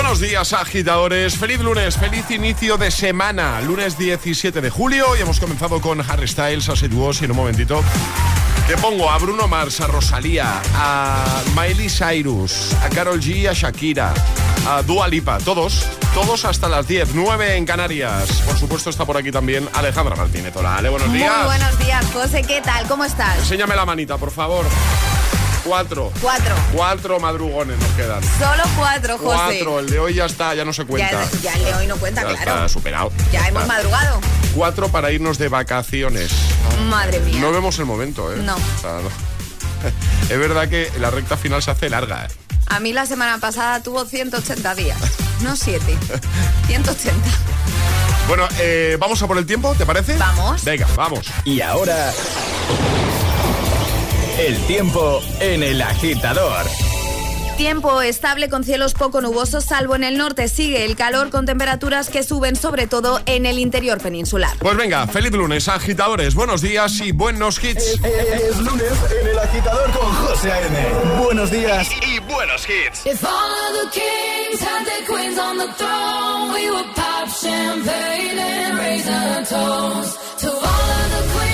Buenos días, agitadores. Feliz lunes, feliz inicio de semana. Lunes 17 de julio y hemos comenzado con Harry Styles, a y en un momentito. Te pongo a Bruno Mars, a Rosalía, a Miley Cyrus, a Carol G, a Shakira, a Dua Lipa, todos, todos hasta las 10, 9 en Canarias. Por supuesto está por aquí también Alejandra Martínez. Hola, Ale, buenos días. Muy buenos días, José, ¿qué tal? ¿Cómo estás? Enséñame la manita, por favor. Cuatro. Cuatro. Cuatro madrugones nos quedan. Solo cuatro, José. Cuatro. El de hoy ya está, ya no se cuenta. Ya, el de hoy no cuenta, ya claro. Está superado. Ya hemos madrugado. Cuatro para irnos de vacaciones. Madre mía. No vemos el momento, ¿eh? No. Es verdad que la recta final se hace larga, ¿eh? A mí la semana pasada tuvo 180 días. No 7. 180. Bueno, eh, vamos a por el tiempo, ¿te parece? Vamos. Venga, vamos. Y ahora... El tiempo en el agitador. Tiempo estable con cielos poco nubosos, salvo en el norte. Sigue el calor con temperaturas que suben, sobre todo en el interior peninsular. Pues venga, feliz lunes, agitadores. Buenos días y buenos hits. Es, es, es lunes en el agitador con José A.M. Buenos días y, y, buenos hits. If all of the kings had their queens on the throne, we would pop champagne and raise our toast to all of the queens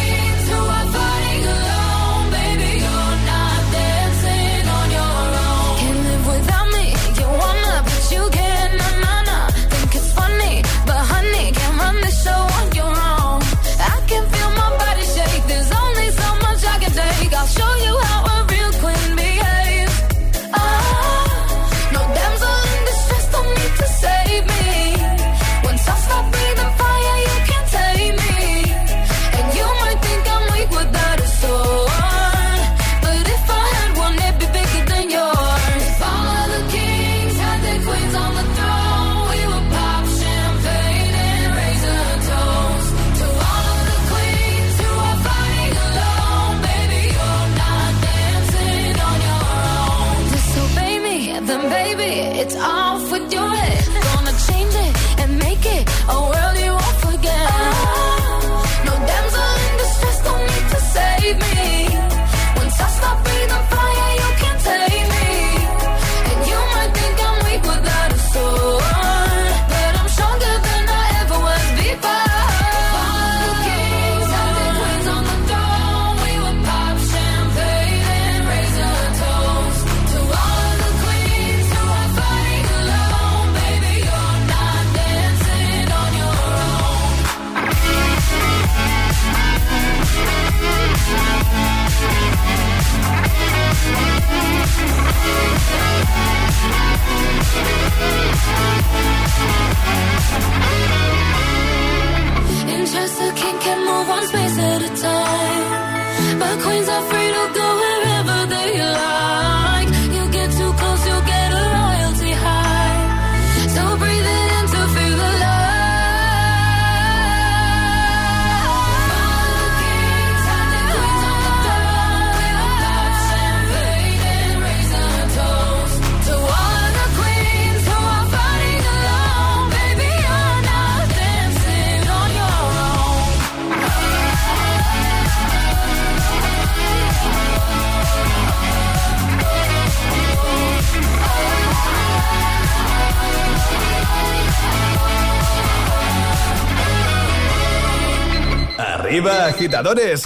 Arriba, agitadores.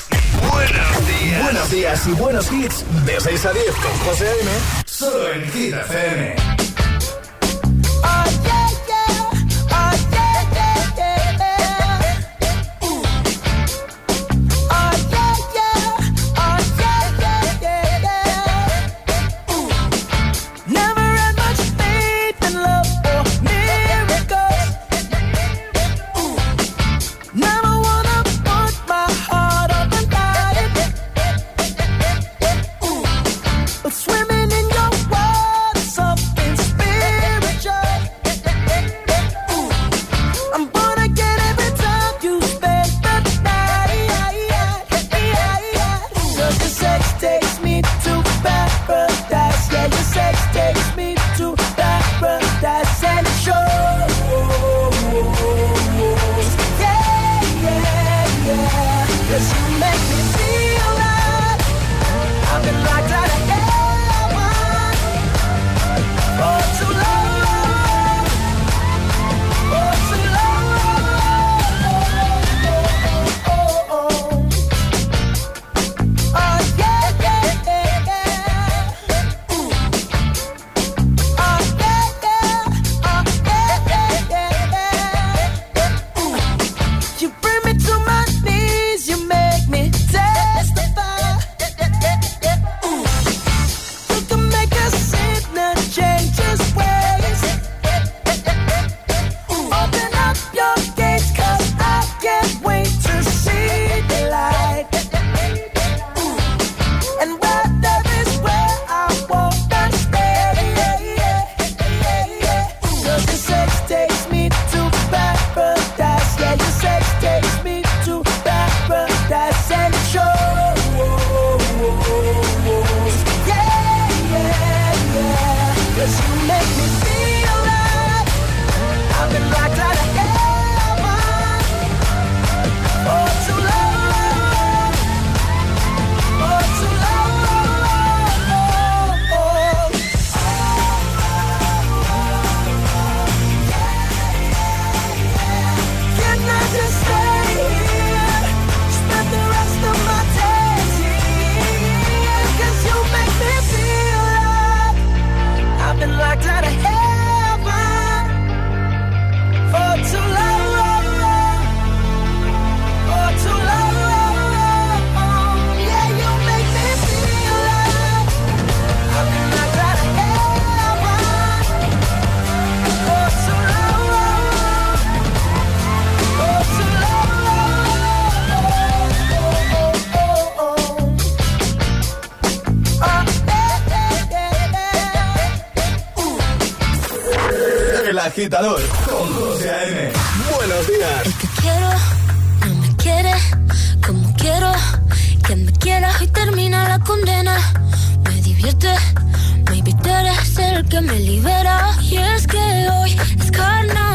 Buenos días. Buenos días y buenos hits. De 6 a 10 con José A.M. Solo en Hit FM. condena. Me divierte, maybe tú eres el que me libera. Y es que hoy es carnal.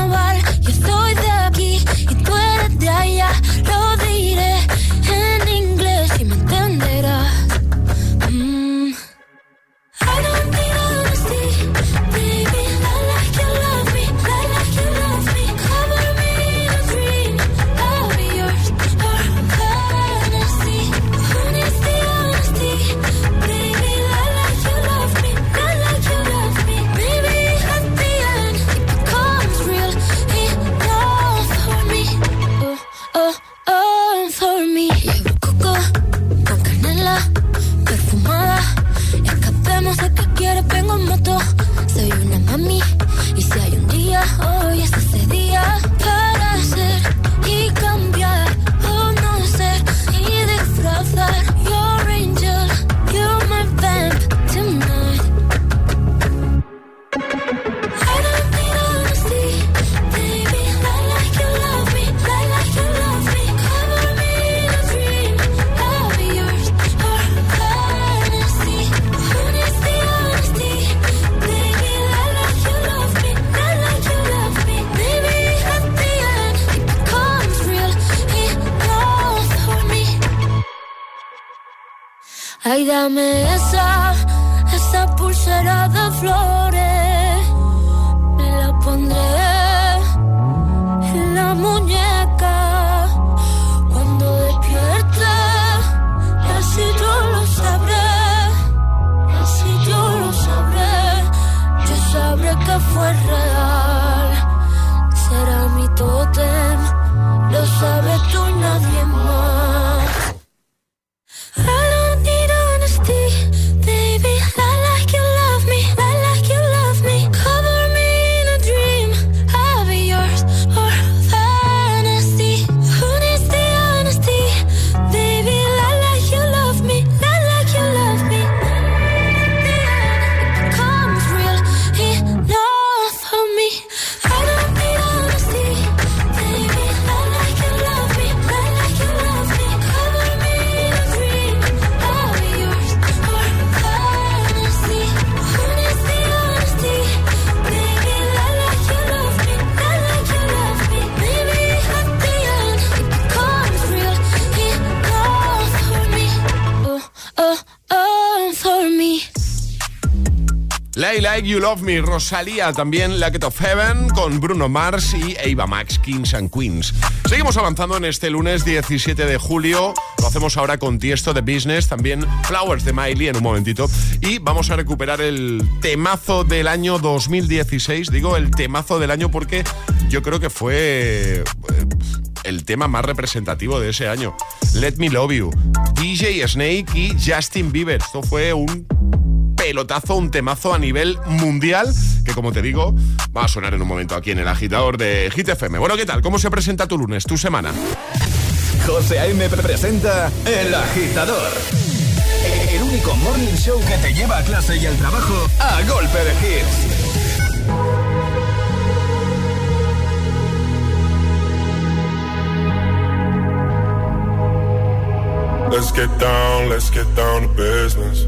You Love Me, Rosalía, también Lacket of Heaven con Bruno Mars y Eva Max, Kings and Queens. Seguimos avanzando en este lunes 17 de julio. Lo hacemos ahora con Tiesto de Business, también Flowers de Miley en un momentito. Y vamos a recuperar el temazo del año 2016. Digo el temazo del año porque yo creo que fue eh, el tema más representativo de ese año. Let Me Love You, DJ Snake y Justin Bieber. Esto fue un pelotazo, un temazo a nivel mundial, que como te digo, va a sonar en un momento aquí en el agitador de Hit FM. Bueno, ¿qué tal? ¿Cómo se presenta tu lunes, tu semana? José A.M. presenta El Agitador. El único morning show que te lleva a clase y al trabajo a golpe de hits. Let's get down, let's get down to business.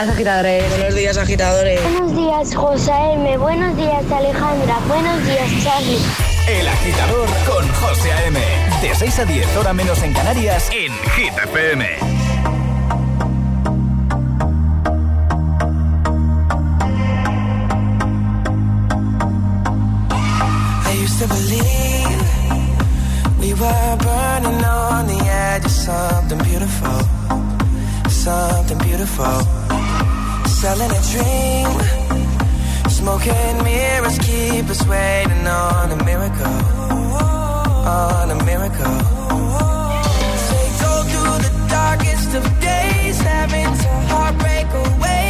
Días, agitadores. Buenos días, agitadores. Buenos días, José M. Buenos días, Alejandra. Buenos días, Charlie. El agitador con José A.M. De 6 a 10, hora menos en Canarias, en Hit FM. I used to believe we were burning on the edge of something beautiful, something beautiful. Selling a dream, smoking mirrors keep us waiting on a miracle, on a miracle. Say go through the darkest of days, having to heartbreak away.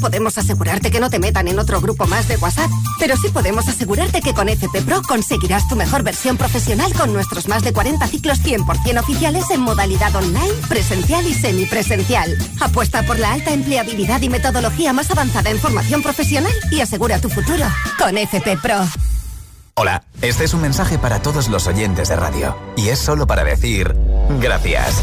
Podemos asegurarte que no te metan en otro grupo más de WhatsApp, pero sí podemos asegurarte que con FP Pro conseguirás tu mejor versión profesional con nuestros más de 40 ciclos 100% oficiales en modalidad online, presencial y semipresencial. Apuesta por la alta empleabilidad y metodología más avanzada en formación profesional y asegura tu futuro con FP Pro. Hola, este es un mensaje para todos los oyentes de radio. Y es solo para decir gracias.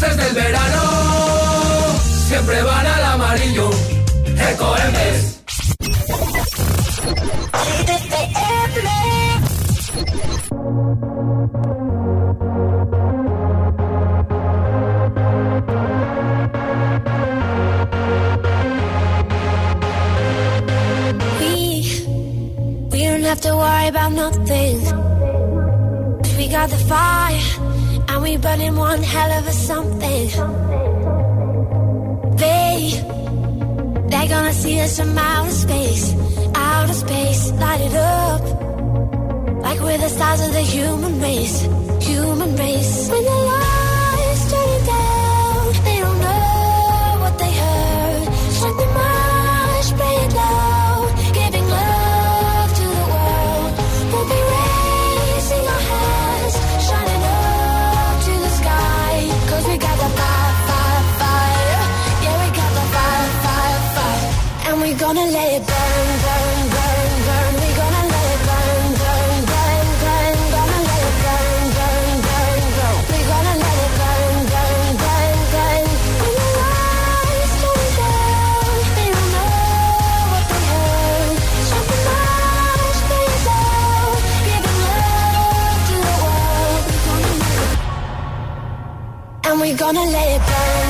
clases del verano siempre van al amarillo. Ecoembes. We, we don't have to worry about nothing. We got the fire Now we running one hell of a something. They, they gonna see us from outer space, outer space, light it up. Like we're the stars of the human race, human race. When the light and we're gonna let it burn.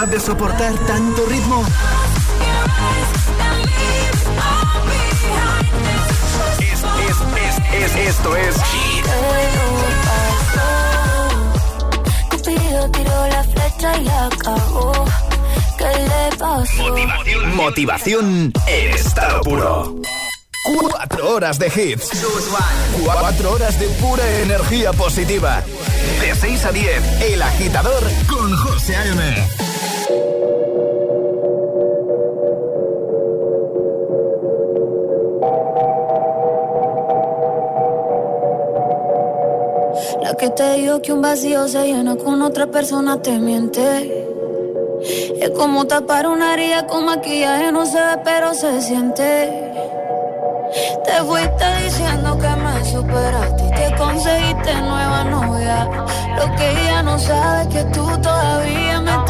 capaz de soportar tanto ritmo? Es, es, es, es, esto es Hit. Motivación, Motivación en estado puro. Cuatro horas de hits. Cuatro horas de pura energía positiva. De 6 a 10, El Agitador con José A.M. Que un vacío se llena con otra persona te miente. Es como tapar una herida con maquillaje, no se ve, pero se siente. Te fuiste diciendo que me superaste y te conseguiste nueva novia. Lo que ella no sabe es que tú todavía me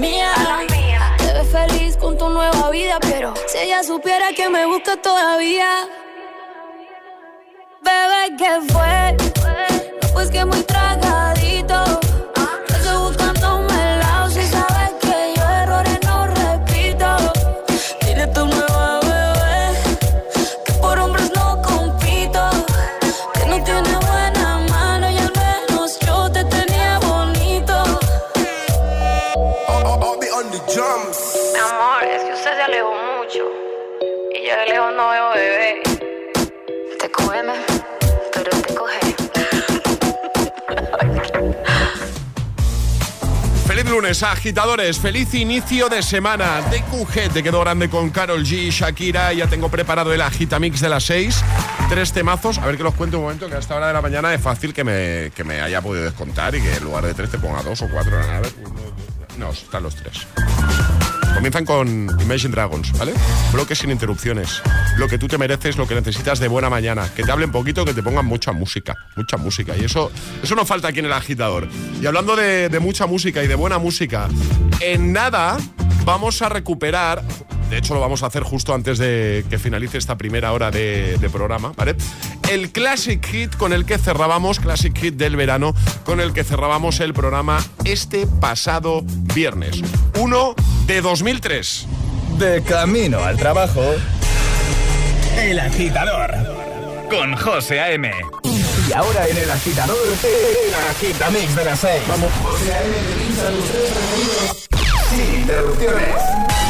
mía. Te ves feliz con tu nueva vida, pero si ella supiera que me busca todavía. Bebé, ¿qué fue? No, pues que muy agitadores. Feliz inicio de semana. DQG te quedó grande con Carol G, Shakira. Ya tengo preparado el agitamix de las 6. Tres temazos. A ver que los cuento un momento, que a esta hora de la mañana es fácil que me, que me haya podido descontar y que en lugar de tres te ponga dos o cuatro. No, están los tres. Comienzan con Imagine Dragons, ¿vale? Bloques sin interrupciones. Lo que tú te mereces, lo que necesitas de buena mañana. Que te hablen poquito, que te pongan mucha música. Mucha música. Y eso, eso no falta aquí en el agitador. Y hablando de, de mucha música y de buena música, en nada vamos a recuperar. De hecho, lo vamos a hacer justo antes de que finalice esta primera hora de, de programa, ¿vale? El Classic Hit con el que cerrábamos, Classic Hit del verano, con el que cerrábamos el programa este pasado viernes. Uno de 2003. De camino al trabajo. El agitador. Con José A.M. Y ahora en el agitador, el agitamix de las 6. Vamos, José A.M. Sin interrupciones.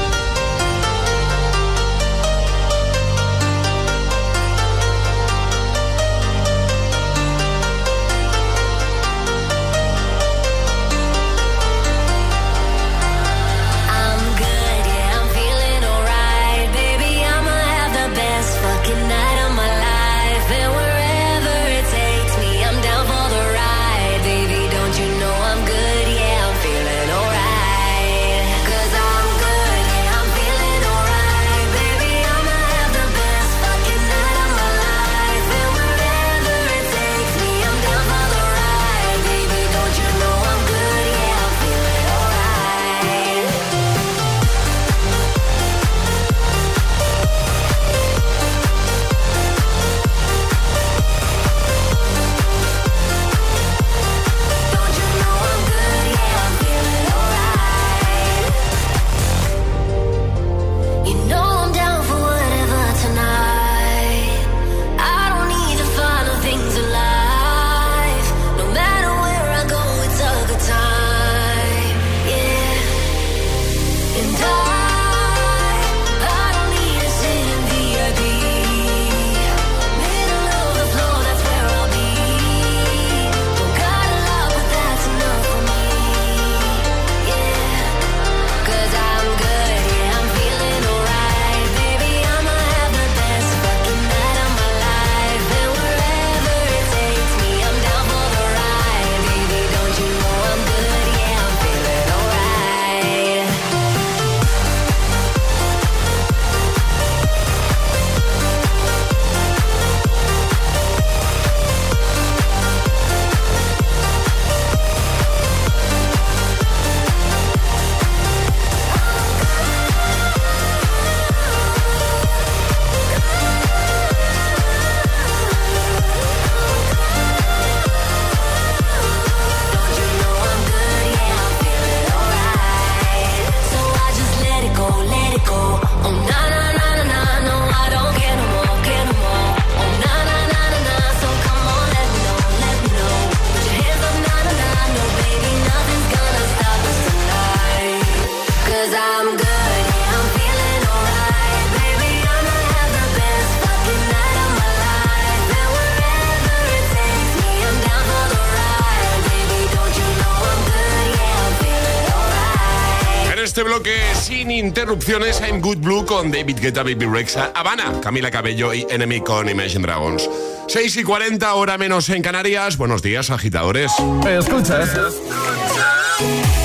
este bloque sin interrupciones I'm Good Blue con David Guetta, Baby Rexa, Habana, Camila Cabello y Enemy con Imagine Dragons. 6 y 40, hora menos en Canarias. Buenos días, agitadores. Escuchas.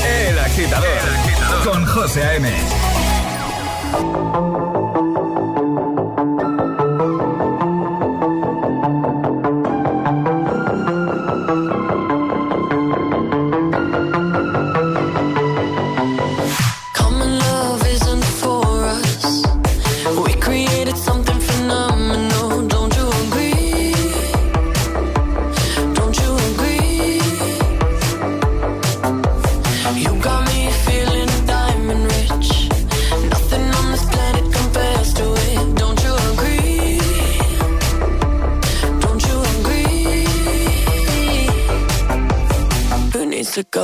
El agitador, El agitador. con José A.M.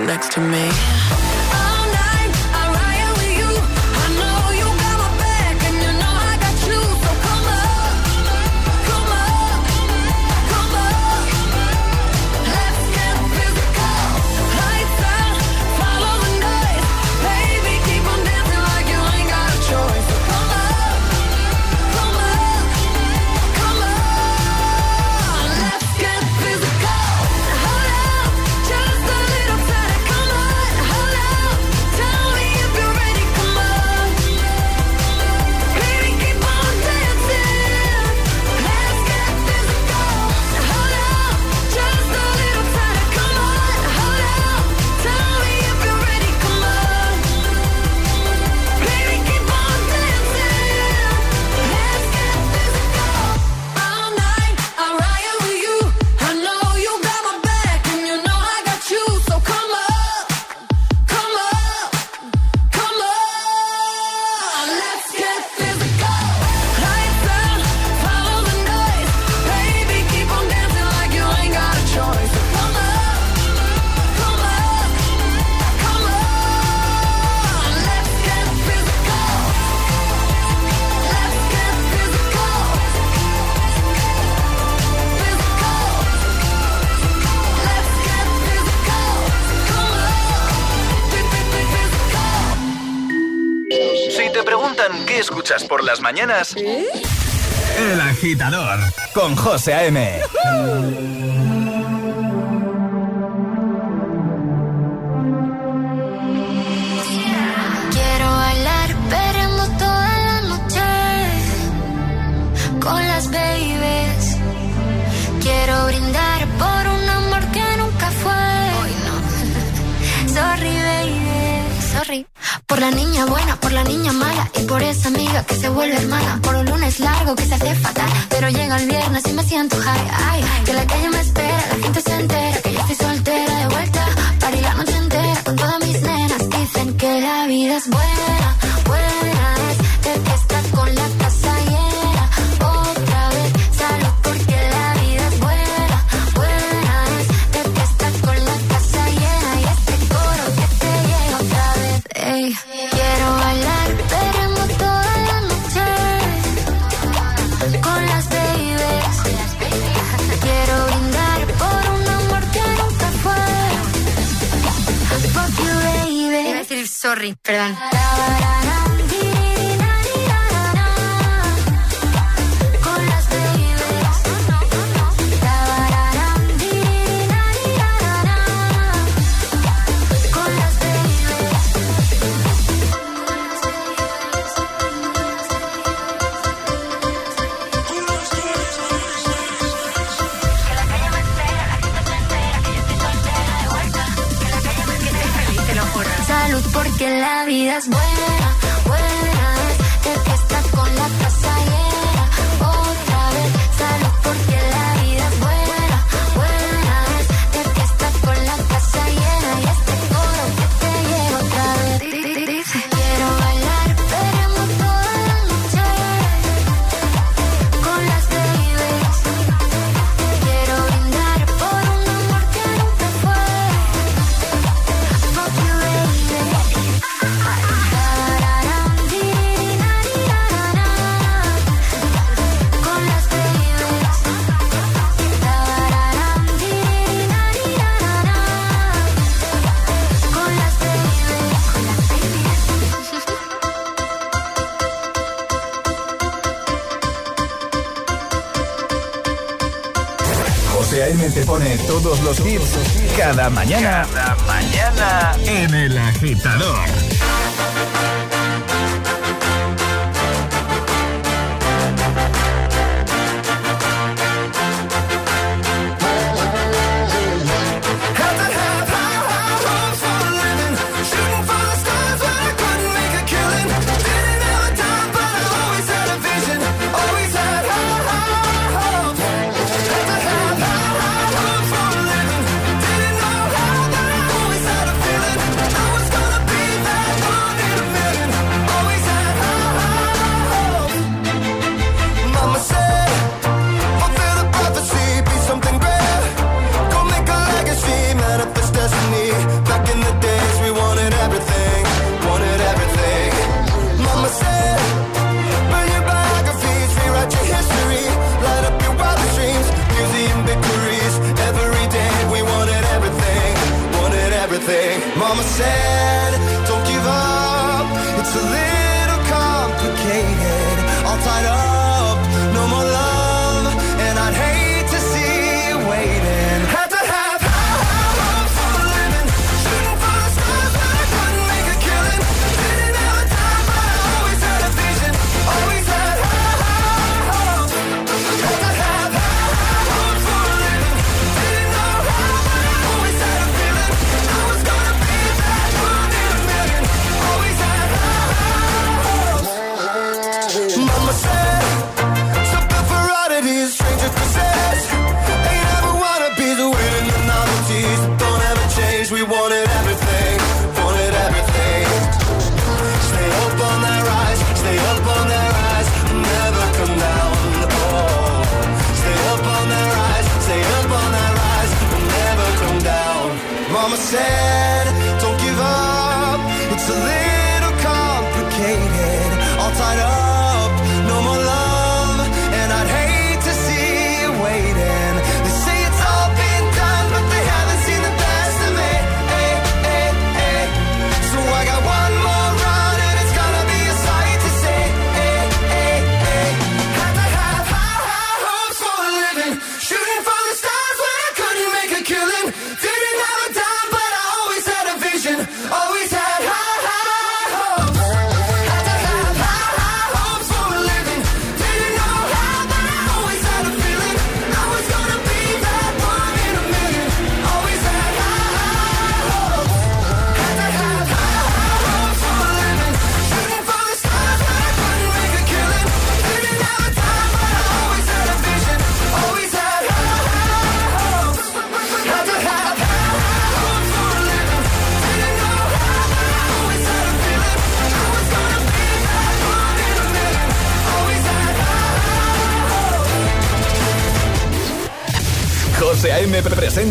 next to me. mañanas. ¿Eh? El agitador con José A.M. Quiero bailar perreando toda la noche con las babies. Quiero brindar Por la niña buena, por la niña mala y por esa amiga que se vuelve hermana. Por un lunes largo que se hace fatal, pero llega el viernes y me siento high. Ay, que la calle me espera, la gente se entera que yo estoy soltera de vuelta. Para la noche entera con todas mis nenas dicen que la vida es buena. Perdón. la vida es buena.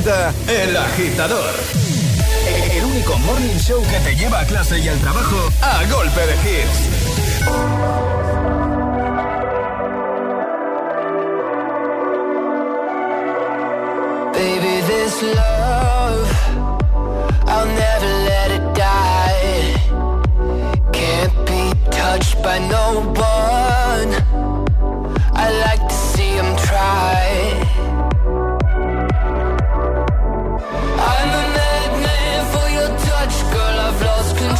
El Agitador. El único morning show que te lleva a clase y al trabajo a golpe de hits. Baby, this love, I'll never let it die. Can't be touched by no one.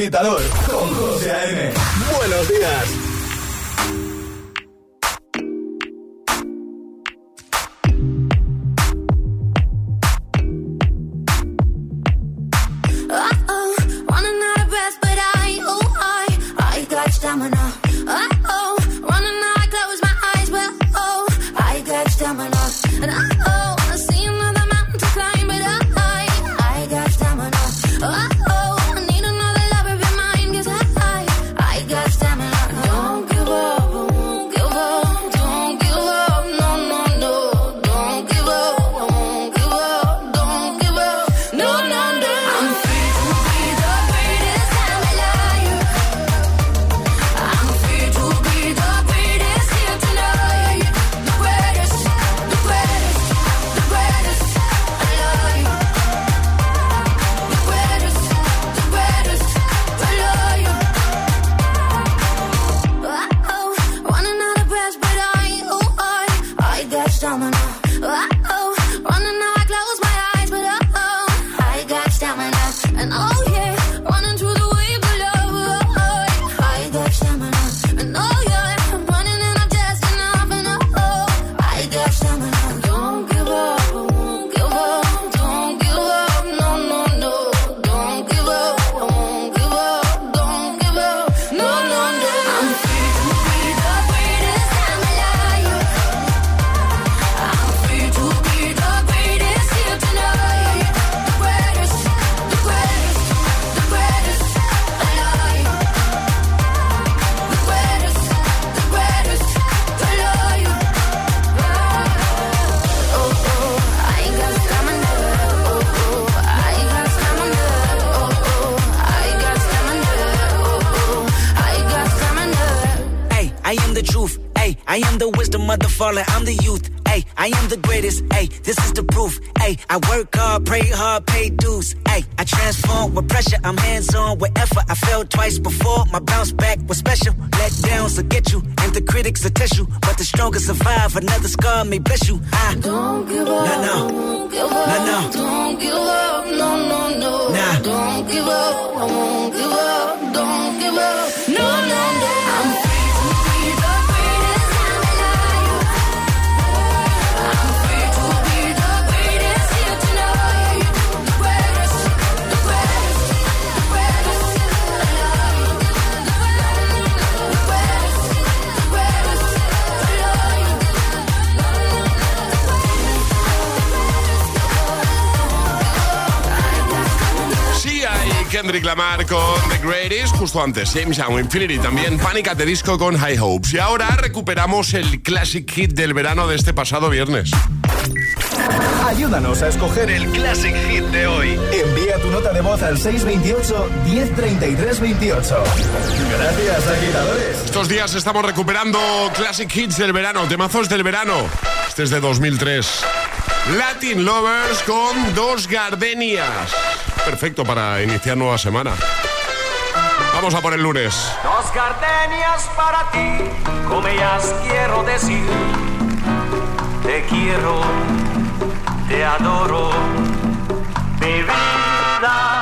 agitador. mother fallen, I'm the youth. Hey, I am the greatest. Hey, this is the proof. Hey, I work hard, pray hard, pay dues. Hey, I transform with pressure. I'm hands on with effort. I failed twice before. My bounce back was special. Let downs will get you, and the critics will test you. But the strongest survive. Another scar may bless you. I don't give up. No, no. Don't give up. No, no. Don't give up. No, no, no. Nah. Don't give up. I won't give up. Don't give up. Kendrick Lamar con The Greatest, justo antes James Young, Infinity también, Panic at Disco con High Hopes. Y ahora recuperamos el classic hit del verano de este pasado viernes. Ayúdanos a escoger el classic hit de hoy. Envía tu nota de voz al 628-103328. Gracias, agitadores. Estos días estamos recuperando classic hits del verano, temazos del verano. Este es de 2003. Latin Lovers con dos gardenias perfecto para iniciar nueva semana. Vamos a por el lunes. Dos gardenias para ti, como ellas quiero decir. Te quiero, te adoro, mi vida.